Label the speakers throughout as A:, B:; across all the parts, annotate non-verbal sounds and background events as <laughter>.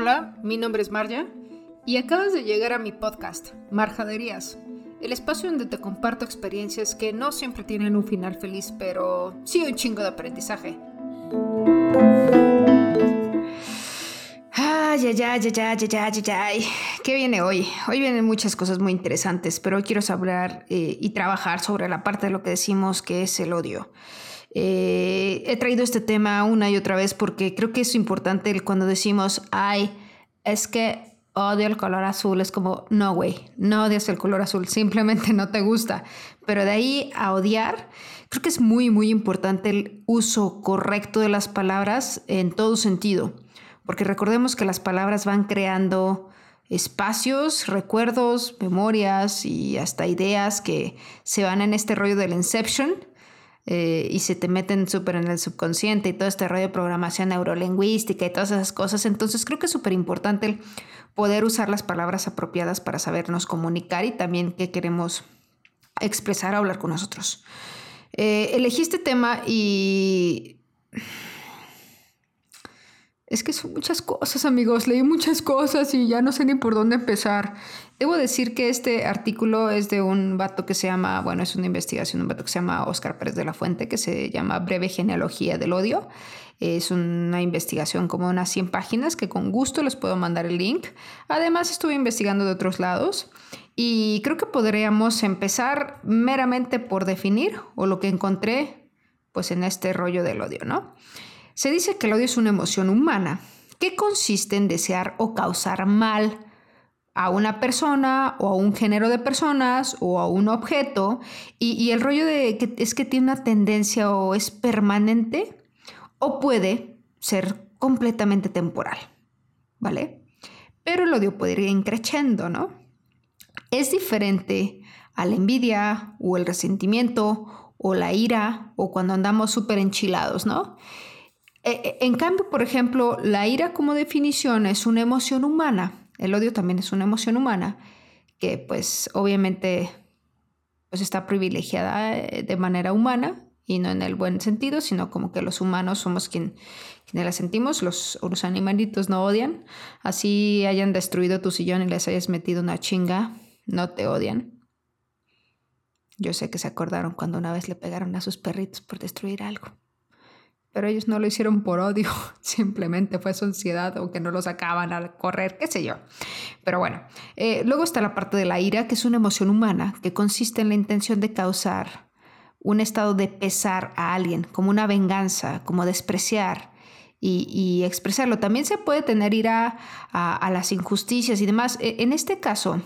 A: Hola, mi nombre es Marja y acabas de llegar a mi podcast, Marjaderías, el espacio donde te comparto experiencias que no siempre tienen un final feliz, pero sí un chingo de aprendizaje. Ay, ay, ay, ay, ay, ay, ay, ¿Qué viene hoy? Hoy vienen muchas cosas muy interesantes, pero hoy quiero hablar eh, y trabajar sobre la parte de lo que decimos que es el odio. Eh, he traído este tema una y otra vez porque creo que es importante cuando decimos, ay, es que odio el color azul, es como, no, güey, no odias el color azul, simplemente no te gusta. Pero de ahí a odiar, creo que es muy, muy importante el uso correcto de las palabras en todo sentido, porque recordemos que las palabras van creando espacios, recuerdos, memorias y hasta ideas que se van en este rollo del inception eh, y se te meten súper en el subconsciente y todo este rollo de programación neurolingüística y todas esas cosas. Entonces creo que es súper importante poder usar las palabras apropiadas para sabernos comunicar y también qué queremos expresar o hablar con nosotros. Eh, elegí este tema y es que son muchas cosas, amigos. Leí muchas cosas y ya no sé ni por dónde empezar. Debo decir que este artículo es de un vato que se llama, bueno, es una investigación, un vato que se llama Oscar Pérez de la Fuente, que se llama Breve Genealogía del Odio. Es una investigación como unas 100 páginas que con gusto les puedo mandar el link. Además, estuve investigando de otros lados y creo que podríamos empezar meramente por definir o lo que encontré pues en este rollo del odio, ¿no? Se dice que el odio es una emoción humana que consiste en desear o causar mal a una persona o a un género de personas o a un objeto y, el rollo de que es que tiene una tendencia o es permanente o puede ser completamente temporal, ¿vale? Pero el odio puede ir increciendo, ¿no? Es diferente a la envidia o el resentimiento o la ira o cuando andamos súper enchilados, ¿no? E, e, en cambio, por ejemplo, la ira como definición es una emoción humana. El odio también es una emoción humana que pues obviamente pues está privilegiada eh, de manera humana y no en el buen sentido, sino como que los humanos somos quien, quienes la sentimos, los, los animalitos no odian, así hayan destruido tu sillón y les hayas metido una chinga, no te odian. Yo sé que se acordaron cuando una vez le pegaron a sus perritos por destruir algo pero ellos no lo hicieron por odio, <laughs> simplemente fue su ansiedad o que no lo sacaban al correr, qué sé yo. Pero bueno, eh, luego está la parte de la ira, que es una emoción humana, que consiste en la intención de causar un estado de pesar a alguien, como una venganza, como despreciar. Y, expresarlo. También se puede tener ira a, las injusticias y demás. E, en este caso,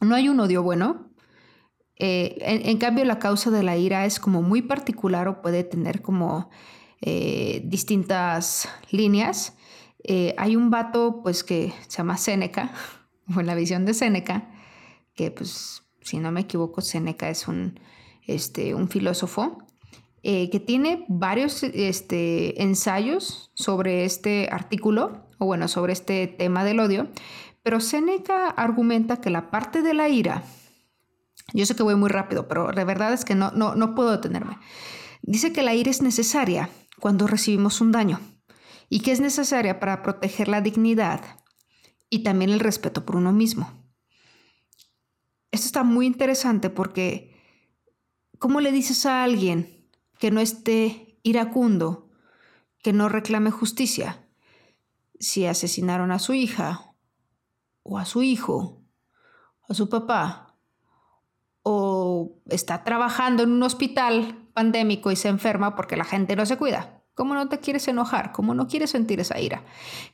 A: no hay un odio bueno, eh, en, cambio, la causa de la ira es como muy particular o puede tener como eh, distintas líneas. Eh, hay un vato pues que se llama Séneca, <laughs> o en la visión de Séneca, que pues si no me equivoco, Séneca es un, este, un filósofo eh, que tiene varios este, ensayos sobre este artículo, o bueno, sobre este tema del odio, pero Séneca argumenta que la parte de la ira, yo sé que voy muy rápido, pero la verdad es que no, no, no puedo detenerme. Dice que la ira es necesaria cuando recibimos un daño y que es necesaria para proteger la dignidad y también el respeto por uno mismo. Esto está muy interesante porque ¿cómo le dices a alguien que no esté iracundo, que no reclame justicia, si asesinaron a su hija o a su hijo, a su papá, o está trabajando en un hospital pandémico y se enferma porque la gente no se cuida. ¿Cómo no te quieres enojar? ¿Cómo no quieres sentir esa ira?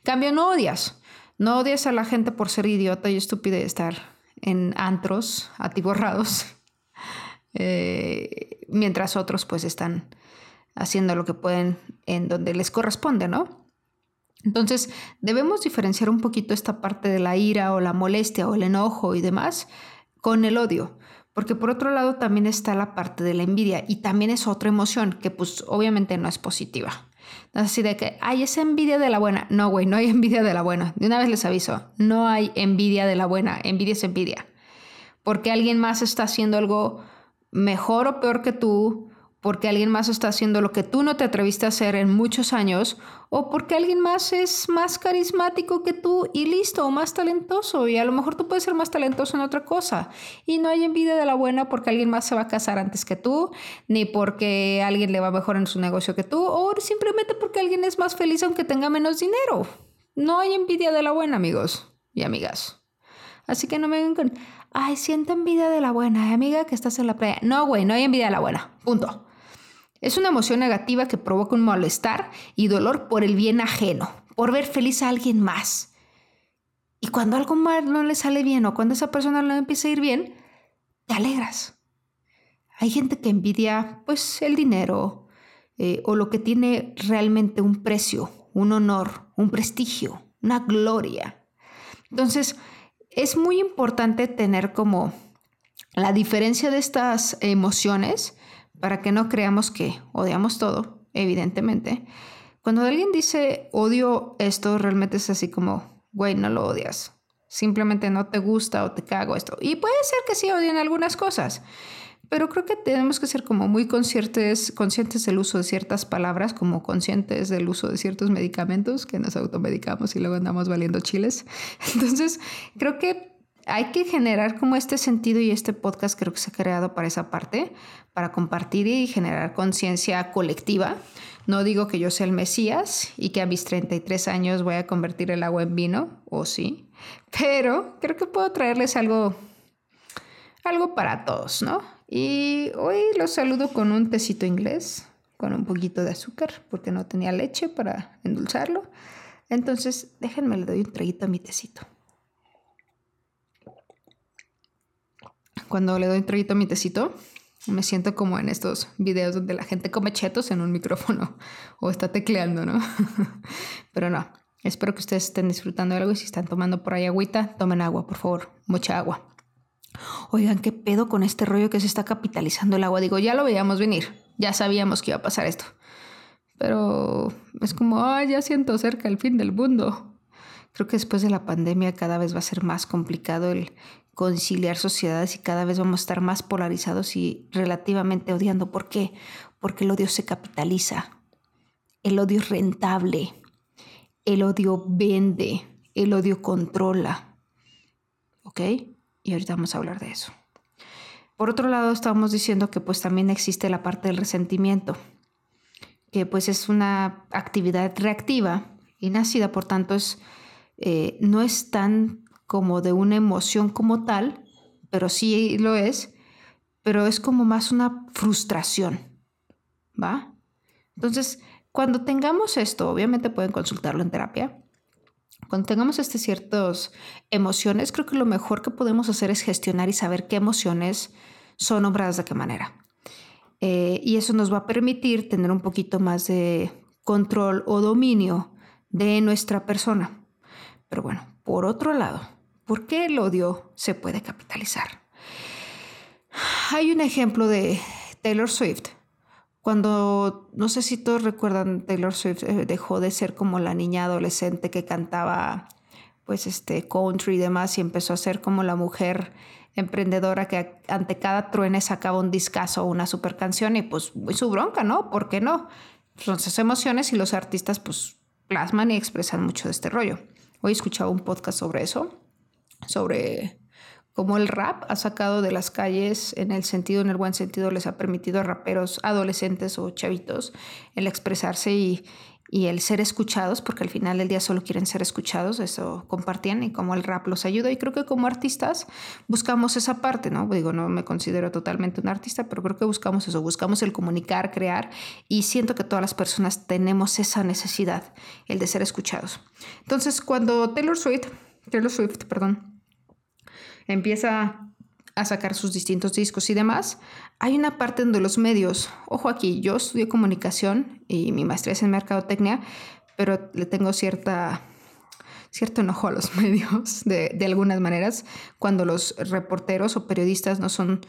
A: Cambio, no odias. No odias a la gente por ser idiota y estúpido y estar en antros atiborrados, <laughs> eh, mientras otros pues están haciendo lo que pueden en donde les corresponde, ¿no? Entonces, debemos diferenciar un poquito esta parte de la ira o la molestia o el enojo y demás con el odio. Porque por otro lado también está la parte de la envidia y también es otra emoción que pues obviamente no es positiva. Así de que hay esa envidia de la buena. No, güey, no hay <laughs> envidia de la buena. De una vez les aviso, no hay envidia de la buena. Envidia es envidia. Porque alguien más está haciendo algo mejor o peor que tú, porque alguien más está haciendo lo que tú no te atreviste a hacer en muchos años, o porque alguien más es más carismático que tú y listo, o más talentoso, y a lo mejor tú puedes ser más talentoso en otra cosa. Y no hay envidia de la buena porque alguien más se va a casar antes que tú, ni porque alguien le va mejor en su negocio que tú, o simplemente porque alguien es más feliz aunque tenga menos dinero. No hay envidia de la buena, amigos y amigas. Así que no me vengan con, ay, siento envidia de la buena, amiga, que estás en la playa. No, güey, no hay envidia de la buena. Punto. Es una emoción negativa que provoca un malestar y dolor por el bien ajeno, por ver feliz a alguien más. Y cuando algo mal no le sale bien o cuando esa persona no empieza a ir bien, te alegras. Hay gente que envidia pues el dinero eh, o lo que tiene realmente un precio, un honor, un prestigio, una gloria. Entonces, es muy importante tener como la diferencia de estas emociones para que no creamos que odiamos todo, evidentemente. Cuando alguien dice odio esto, realmente es así como, güey, no lo odias. Simplemente no te gusta o te cago esto. Y puede ser que sí odien algunas cosas, pero creo que tenemos que ser como muy conscientes, conscientes del uso de ciertas palabras, como conscientes del uso de ciertos medicamentos que nos automedicamos y luego andamos valiendo chiles. <laughs> Entonces, creo que hay que generar como este sentido y este podcast creo que se ha creado para esa parte, para compartir y generar conciencia colectiva. No digo que yo sea el Mesías y que a mis 33 años voy a convertir el agua en vino, o sí, pero creo que puedo traerles algo, algo para todos, ¿no? Y hoy los saludo con un tecito inglés, con un poquito de azúcar, porque no tenía leche para endulzarlo. Entonces, déjenme le doy un traguito a mi tecito. Cuando le doy un a mi tecito, me siento como en estos videos donde la gente come chetos en un micrófono <laughs> o está tecleando, ¿no? <laughs> Pero no, espero que ustedes estén disfrutando de algo y si están tomando por ahí agüita, tomen agua, por favor, mucha agua. Oigan, ¿qué pedo con este rollo que se está capitalizando el agua? Digo, ya lo veíamos venir, ya sabíamos que iba a pasar esto. Pero es como, ay, ya siento cerca el fin del mundo. Creo que después de la pandemia cada vez va a ser más complicado el conciliar sociedades y cada vez vamos a estar más polarizados y relativamente odiando. ¿Por qué? Porque el odio se capitaliza. El odio es rentable. El odio vende. El odio controla. ¿Ok? y ahorita vamos a hablar de eso. Por otro lado, estábamos diciendo que pues también existe la parte del resentimiento, que pues es una actividad reactiva y nacida, por tanto es, eh, no es tan como de una emoción como tal, pero sí lo es, pero es como más una frustración, ¿va? Entonces, cuando tengamos esto, obviamente pueden consultarlo en terapia, cuando tengamos estas ciertas emociones, creo que lo mejor que podemos hacer es gestionar y saber qué emociones son nombradas de qué manera. Eh, y eso nos va a permitir tener un poquito más de control o dominio de nuestra persona. Pero bueno, por otro lado, ¿por qué el odio se puede capitalizar? Hay un ejemplo de Taylor Swift cuando, no sé si todos recuerdan, Taylor Swift eh, dejó de ser como la niña adolescente que cantaba pues este country y demás y empezó a ser como la mujer emprendedora que ante cada truene sacaba un discazo o una super canción y pues su bronca, ¿no? ¿Por qué no? Son esas emociones y los artistas pues plasman y expresan mucho de este rollo. Hoy escuchaba un podcast sobre eso, sobre como el rap ha sacado de las calles, en el sentido, en el buen sentido, les ha permitido a raperos adolescentes o chavitos el expresarse y, el ser escuchados, porque al final del día solo quieren ser escuchados, eso compartían y como el rap los ayuda. Y creo que como artistas buscamos esa parte, ¿no? Digo, no me considero totalmente un artista, pero creo que buscamos eso, buscamos el comunicar, crear y siento que todas las personas tenemos esa necesidad, el de ser escuchados. Entonces, cuando Taylor Swift, Taylor Swift, perdón, empieza a sacar sus distintos discos y demás, hay una parte donde los medios, ojo aquí, yo estudio comunicación y mi maestría es en mercadotecnia, pero le tengo cierta, cierto enojo a los <laughs> medios de, algunas maneras cuando los reporteros o periodistas no son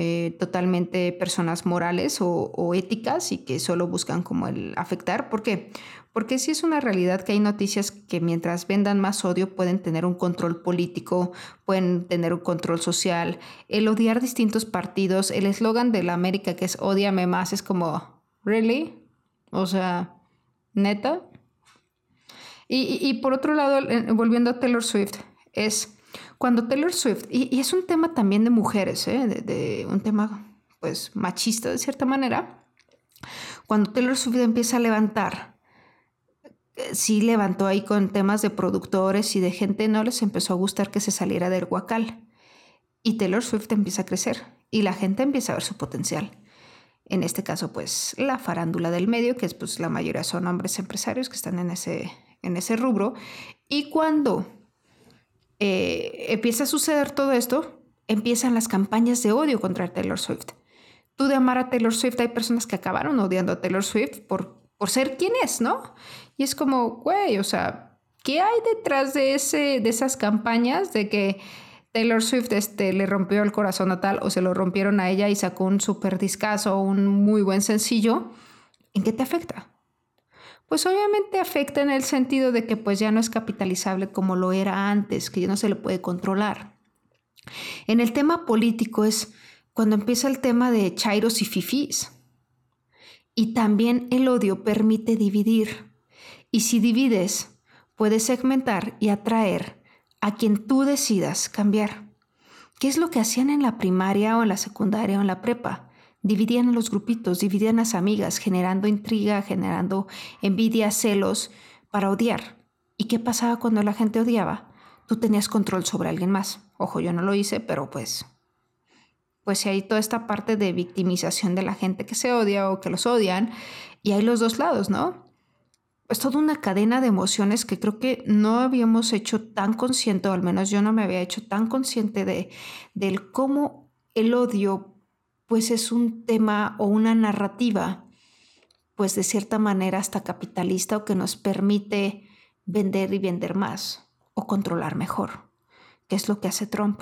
A: eh, totalmente personas morales o, éticas y que solo buscan como el afectar. ¿Por qué? Porque sí es una realidad que hay noticias que mientras vendan más odio pueden tener un control político, pueden tener un control social, el odiar distintos partidos, el eslogan de la América que es odiame más es como, ¿really? O sea, neta. Y, por otro lado, volviendo a Taylor Swift, es cuando Taylor Swift, y, es un tema también de mujeres, ¿eh? de, un tema pues machista de cierta manera, cuando Taylor Swift empieza a levantar, eh, sí levantó ahí con temas de productores y de gente, no les empezó a gustar que se saliera del guacal. Y Taylor Swift empieza a crecer y la gente empieza a ver su potencial. En este caso, pues la farándula del medio, que es pues la mayoría son hombres empresarios que están en ese, en ese rubro. Y cuando eh, empieza a suceder todo esto, empiezan las campañas de odio contra Taylor Swift. Tú de amar a Taylor Swift, hay personas que acabaron odiando a Taylor Swift por, por ser quien es, ¿no? Y es como, güey, o sea, ¿qué hay detrás de, ese, de esas campañas de que Taylor Swift este, le rompió el corazón a tal o se lo rompieron a ella y sacó un super discazo, un muy buen sencillo? ¿En qué te afecta? Pues obviamente afecta en el sentido de que pues ya no es capitalizable como lo era antes, que ya no se le puede controlar. En el tema político es cuando empieza el tema de chairos y fifís. Y también el odio permite dividir. Y si divides, puedes segmentar y atraer a quien tú decidas cambiar. ¿Qué es lo que hacían en la primaria o en la secundaria o en la prepa? Dividían los grupitos, dividían las amigas, generando intriga, generando envidia, celos, para odiar. ¿Y qué pasaba cuando la gente odiaba? Tú tenías control sobre alguien más. Ojo, yo no lo hice, pero pues pues hay toda esta parte de victimización de la gente que se odia o que los odian, y hay los dos lados, ¿no? Es toda una cadena de emociones que creo que no habíamos hecho tan consciente, o al menos yo no me había hecho tan consciente de del cómo el odio pues es un tema o una narrativa, pues de cierta manera hasta capitalista o que nos permite vender y vender más o controlar mejor, ¿Qué es lo que hace Trump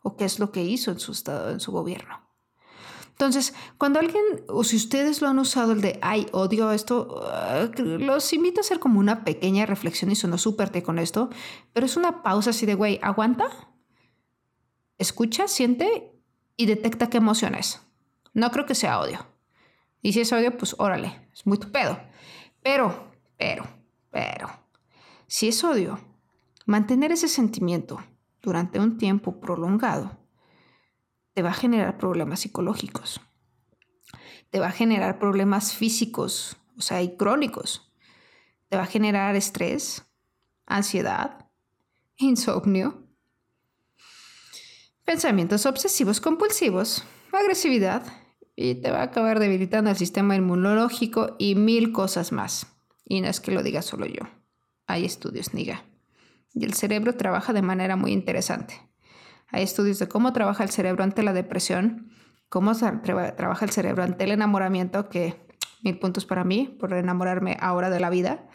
A: o qué es lo que hizo en su estado, en su gobierno. Entonces, cuando alguien, o si ustedes lo han usado el de, ay, odio esto, uh, los invito a hacer como una pequeña reflexión y sonó súper con esto, pero es una pausa así de, güey, aguanta, escucha, siente y detecta qué emociones. No creo que sea odio. Y si es odio, pues órale, es muy tu pedo. Pero, pero, pero, si es odio, mantener ese sentimiento durante un tiempo prolongado te va a generar problemas psicológicos. Te va a generar problemas físicos, o sea, y crónicos. Te va a generar estrés, ansiedad, insomnio, pensamientos obsesivos compulsivos, agresividad y te va a acabar debilitando el sistema inmunológico y mil cosas más. Y no es que lo diga solo yo. Hay estudios, niga. Y el cerebro trabaja de manera muy interesante. Hay estudios de cómo trabaja el cerebro ante la depresión, cómo trabaja el cerebro ante el enamoramiento, que mil puntos para mí por enamorarme ahora de la vida.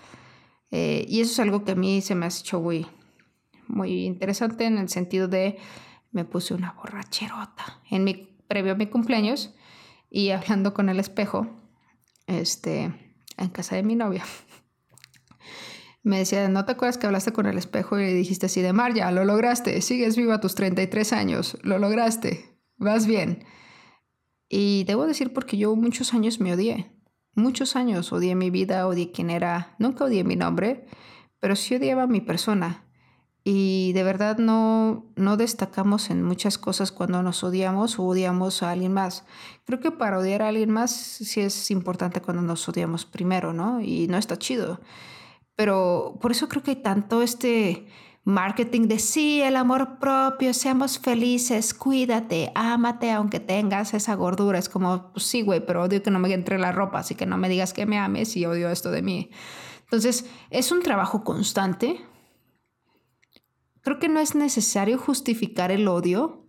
A: Eh, y eso es algo que a mí se me ha hecho muy, muy interesante en el sentido de me puse una borracherota en mi previo a mi cumpleaños y hablando con el espejo, este, en casa de mi novia. <laughs> Me decía, ¿no te acuerdas que hablaste con el espejo y le dijiste así de Marja, lo lograste, sigues viva tus 33 años, lo lograste, vas bien? Y debo decir porque yo muchos años me odié, muchos años odié mi vida, odié quién era, nunca odié mi nombre, pero sí odiaba mi persona y de verdad no, no destacamos en muchas cosas cuando nos odiamos o odiamos a alguien más. Creo que para odiar a alguien más sí es importante cuando nos odiamos primero, ¿no? Y no está chido. Pero por eso creo que hay tanto este marketing de sí, el amor propio, seamos felices, cuídate, ámate aunque tengas esa gordura. Es como, pues sí, güey, pero odio que no me entre la ropa, así que no me digas que me ames y odio esto de mí. Entonces, es un trabajo constante, Creo que no es necesario justificar el odio.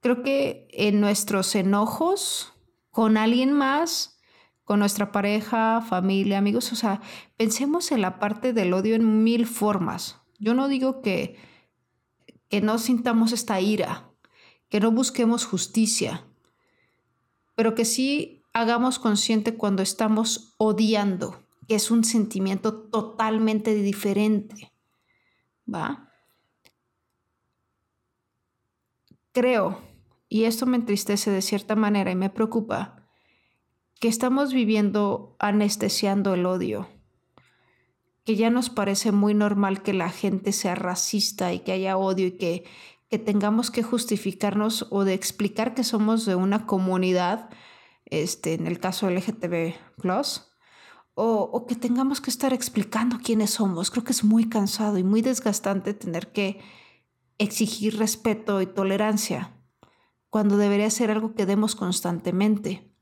A: Creo que en nuestros enojos con alguien más, con nuestra pareja, familia, amigos, o sea, pensemos en la parte del odio en mil formas. Yo no digo que, que no sintamos esta ira, que no busquemos justicia, pero que sí hagamos consciente cuando estamos odiando, que es un sentimiento totalmente diferente. ¿Va? Creo, y esto me entristece de cierta manera y me preocupa, que estamos viviendo anestesiando el odio, que ya nos parece muy normal que la gente sea racista y que haya odio y que, que tengamos que justificarnos o de explicar que somos de una comunidad, este, en el caso LGTB, o, o que tengamos que estar explicando quiénes somos. Creo que es muy cansado y muy desgastante tener que exigir respeto y tolerancia cuando debería ser algo que demos constantemente.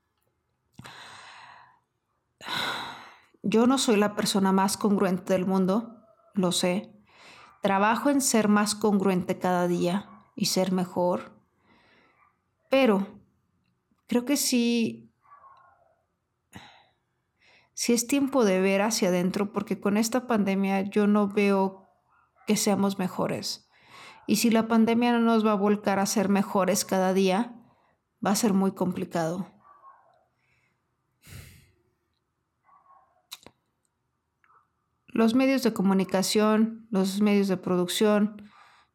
A: Yo no soy la persona más congruente del mundo, lo sé. Trabajo en ser más congruente cada día y ser mejor. Pero creo que sí, sí es tiempo de ver hacia adentro porque con esta pandemia yo no veo que seamos mejores. Y si la pandemia no nos va a volcar a ser mejores cada día, va a ser muy complicado. Los medios de comunicación, los medios de producción,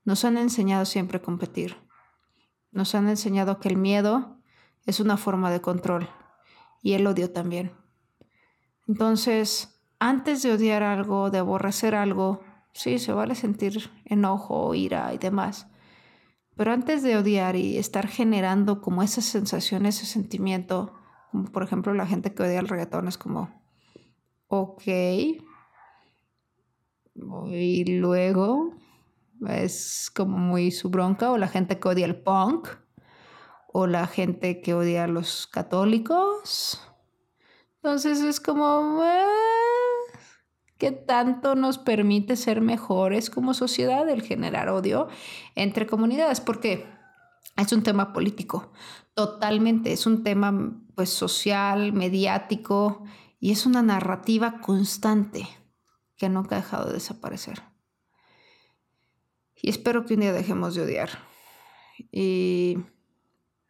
A: nos han enseñado siempre a competir. Nos han enseñado que el miedo es una forma de control y el odio también. Entonces, antes de odiar algo, de aborrecer algo, sí, se vale sentir enojo, ira y demás. Pero antes de odiar y estar generando como esa sensación, ese sentimiento, como por ejemplo la gente que odia el reggaetón es como, ok, y luego es como muy su bronca, o la gente que odia el punk, o la gente que odia a los católicos. Entonces es como, ¿qué tanto nos permite ser mejores como sociedad el generar odio entre comunidades? Porque es un tema político, totalmente, es un tema pues social, mediático, y es una narrativa constante que nunca ha dejado de desaparecer. Y espero que un día dejemos de odiar. Y...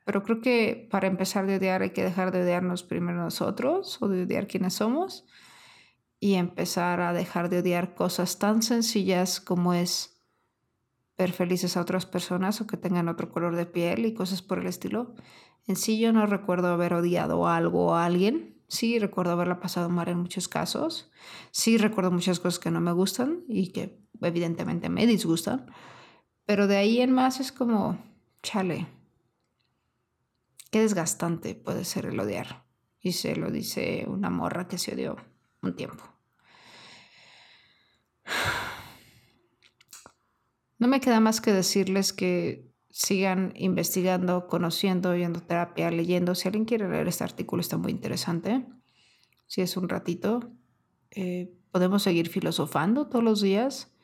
A: Pero creo que para empezar de odiar hay que dejar de odiarnos primero nosotros o de odiar quienes somos y empezar a dejar de odiar cosas tan sencillas como es ver felices a otras personas o que tengan otro color de piel y cosas por el estilo. En sí yo no recuerdo haber odiado algo o a alguien, Sí, recuerdo haberla pasado mal en muchos casos. Sí, recuerdo muchas cosas que no me gustan y que evidentemente me disgustan. Pero de ahí en más es como, chale, qué desgastante puede ser el odiar. Y se lo dice una morra que se odió un tiempo. No me queda más que decirles que sigan investigando, conociendo, yendo terapia, leyendo. Si alguien quiere leer este artículo, está muy interesante. Si es un ratito, eh, podemos seguir filosofando todos los días,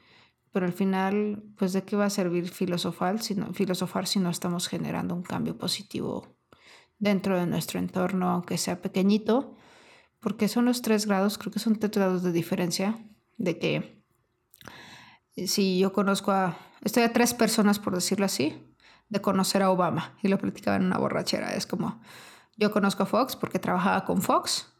A: pero al final, pues de qué va a servir filosofar si no, filosofar si no estamos generando un cambio positivo dentro de nuestro entorno, aunque sea pequeñito, porque son los tres grados, creo que son tres grados de diferencia, de que si yo conozco a, estoy a tres personas, por decirlo así, de conocer a Obama y lo platicaba en una borrachera. Es como, yo conozco a Fox porque trabajaba con Fox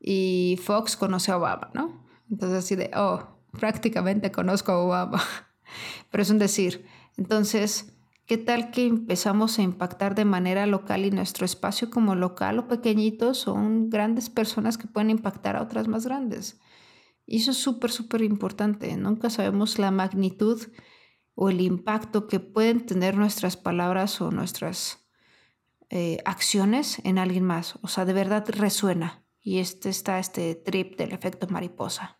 A: y Fox conoce a Obama, ¿no? Entonces así de, oh, prácticamente conozco a Obama. <laughs> Pero es un decir. Entonces, ¿qué tal que empezamos a impactar de manera local y nuestro espacio como local o pequeñito son grandes personas que pueden impactar a otras más grandes? Y eso es súper, súper importante. Nunca sabemos la magnitud o el impacto que pueden tener nuestras palabras o nuestras eh, acciones en alguien más. O sea, de verdad resuena. Y este está este trip del efecto mariposa.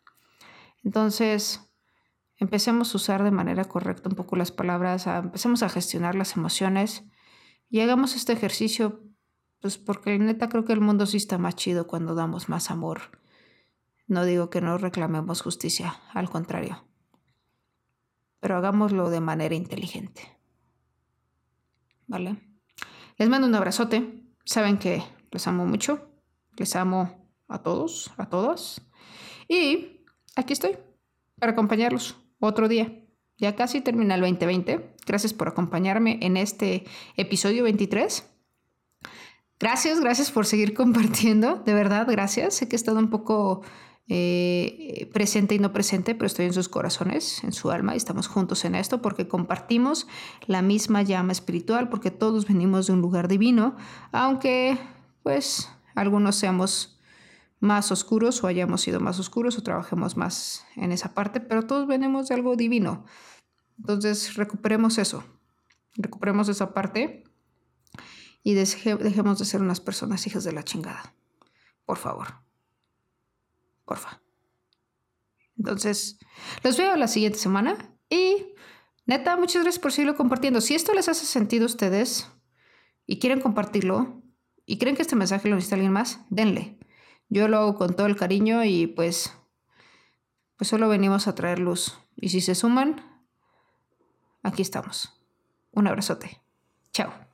A: Entonces, empecemos a usar de manera correcta un poco las palabras, empecemos a gestionar las emociones y hagamos este ejercicio, pues porque neta creo que el mundo sí está más chido cuando damos más amor. No digo que no reclamemos justicia, al contrario pero hagámoslo de manera inteligente. ¿Vale? Les mando un abrazote. Saben que les amo mucho. Les amo a todos, a todas. Y aquí estoy para acompañarlos otro día. Ya casi termina el 2020. Gracias por acompañarme en este episodio 23. Gracias, gracias por seguir <laughs> compartiendo. De verdad, gracias. Sé que he estado un poco eh, presente y no presente, pero estoy en sus corazones, en su alma y estamos juntos en esto porque compartimos la misma llama espiritual, porque todos venimos de un lugar divino, aunque pues algunos seamos más oscuros o hayamos sido más oscuros o trabajemos más en esa parte, pero todos venimos de algo divino. Entonces recuperemos eso, recuperemos esa parte y dejemos de ser unas personas hijas de la chingada. Por favor. Porfa. Entonces, los veo la siguiente semana y neta, muchas gracias por seguirlo compartiendo. Si esto les hace sentido a ustedes y quieren compartirlo y creen que este mensaje lo necesita alguien más, denle. Yo lo hago con todo el cariño y pues pues solo venimos a traer luz. Y si se suman, aquí estamos. Un abrazote. Chao.